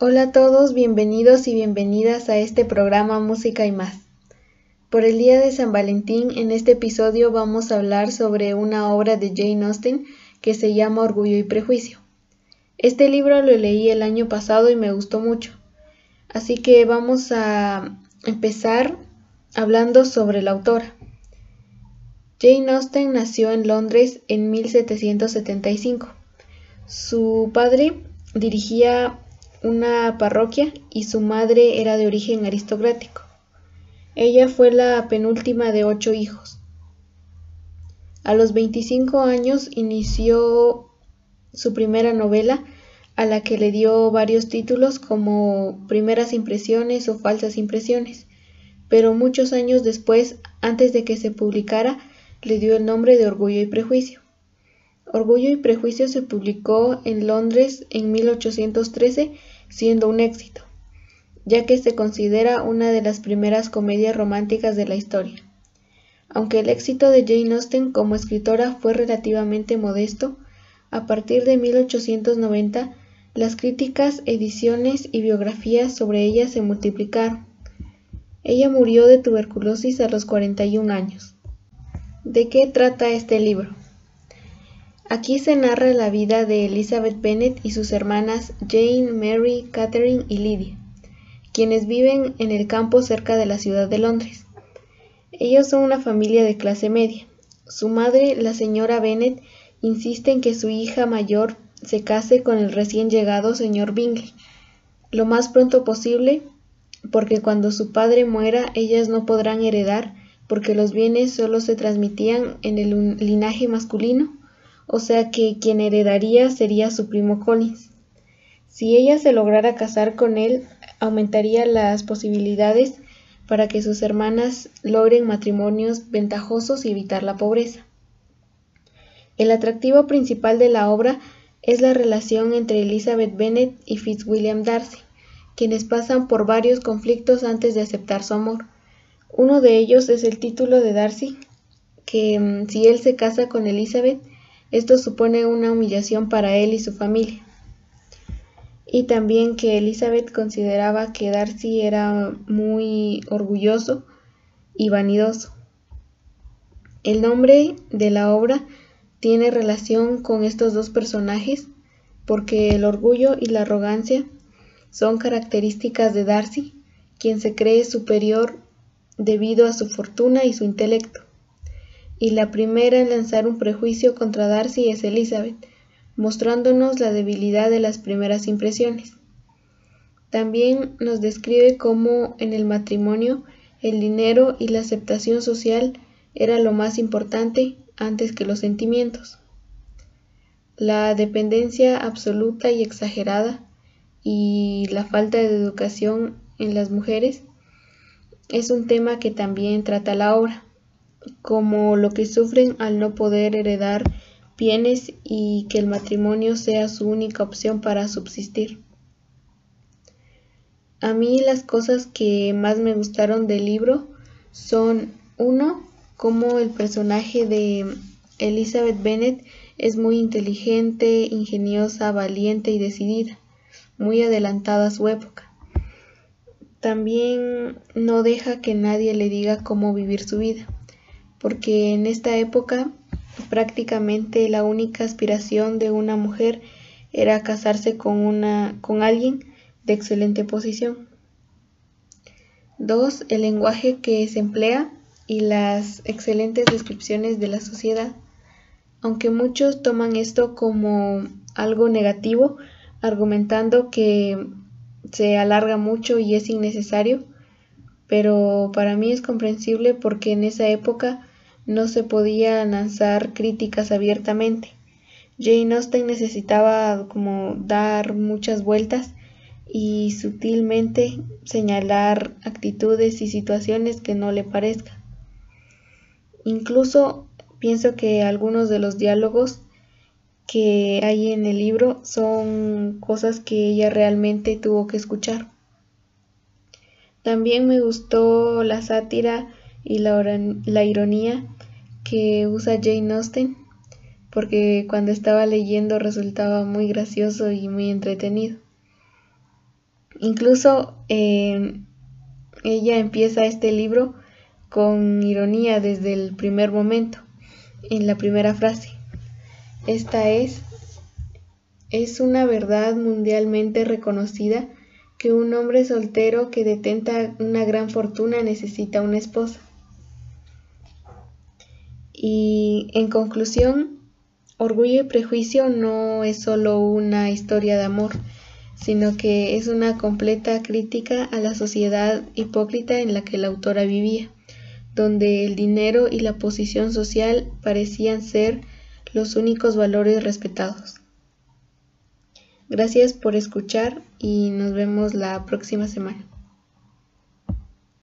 Hola a todos, bienvenidos y bienvenidas a este programa Música y más. Por el día de San Valentín, en este episodio vamos a hablar sobre una obra de Jane Austen que se llama Orgullo y Prejuicio. Este libro lo leí el año pasado y me gustó mucho. Así que vamos a empezar hablando sobre la autora. Jane Austen nació en Londres en 1775. Su padre dirigía una parroquia y su madre era de origen aristocrático. Ella fue la penúltima de ocho hijos. A los 25 años inició su primera novela, a la que le dio varios títulos como Primeras Impresiones o Falsas Impresiones, pero muchos años después, antes de que se publicara, le dio el nombre de Orgullo y Prejuicio. Orgullo y Prejuicio se publicó en Londres en 1813, siendo un éxito, ya que se considera una de las primeras comedias románticas de la historia. Aunque el éxito de Jane Austen como escritora fue relativamente modesto, a partir de 1890 las críticas, ediciones y biografías sobre ella se multiplicaron. Ella murió de tuberculosis a los 41 años. ¿De qué trata este libro? Aquí se narra la vida de Elizabeth Bennet y sus hermanas Jane, Mary, Catherine y Lydia, quienes viven en el campo cerca de la ciudad de Londres. Ellos son una familia de clase media. Su madre, la señora Bennet, insiste en que su hija mayor se case con el recién llegado señor Bingley lo más pronto posible, porque cuando su padre muera ellas no podrán heredar, porque los bienes solo se transmitían en el linaje masculino, o sea que quien heredaría sería su primo Collins. Si ella se lograra casar con él, aumentaría las posibilidades para que sus hermanas logren matrimonios ventajosos y evitar la pobreza. El atractivo principal de la obra es la relación entre Elizabeth Bennet y Fitzwilliam Darcy, quienes pasan por varios conflictos antes de aceptar su amor. Uno de ellos es el título de Darcy, que mm, si él se casa con Elizabeth, esto supone una humillación para él y su familia. Y también que Elizabeth consideraba que Darcy era muy orgulloso y vanidoso. El nombre de la obra tiene relación con estos dos personajes porque el orgullo y la arrogancia son características de Darcy, quien se cree superior debido a su fortuna y su intelecto. Y la primera en lanzar un prejuicio contra Darcy es Elizabeth, mostrándonos la debilidad de las primeras impresiones. También nos describe cómo en el matrimonio el dinero y la aceptación social era lo más importante antes que los sentimientos. La dependencia absoluta y exagerada y la falta de educación en las mujeres es un tema que también trata la obra, como lo que sufren al no poder heredar bienes y que el matrimonio sea su única opción para subsistir. A mí las cosas que más me gustaron del libro son uno, cómo el personaje de Elizabeth Bennet es muy inteligente, ingeniosa, valiente y decidida, muy adelantada a su época. También no deja que nadie le diga cómo vivir su vida, porque en esta época prácticamente la única aspiración de una mujer era casarse con una con alguien de excelente posición. Dos, el lenguaje que se emplea y las excelentes descripciones de la sociedad. Aunque muchos toman esto como algo negativo, argumentando que se alarga mucho y es innecesario, pero para mí es comprensible porque en esa época no se podía lanzar críticas abiertamente. Jane Austen necesitaba como dar muchas vueltas y sutilmente señalar actitudes y situaciones que no le parezcan. Incluso pienso que algunos de los diálogos que hay en el libro son cosas que ella realmente tuvo que escuchar. También me gustó la sátira y la ironía que usa Jane Austen, porque cuando estaba leyendo resultaba muy gracioso y muy entretenido. incluso eh, ella empieza este libro con ironía desde el primer momento, en la primera frase. Esta es, es una verdad mundialmente reconocida que un hombre soltero que detenta una gran fortuna necesita una esposa. Y en conclusión, Orgullo y Prejuicio no es solo una historia de amor, sino que es una completa crítica a la sociedad hipócrita en la que la autora vivía, donde el dinero y la posición social parecían ser los únicos valores respetados. Gracias por escuchar y nos vemos la próxima semana.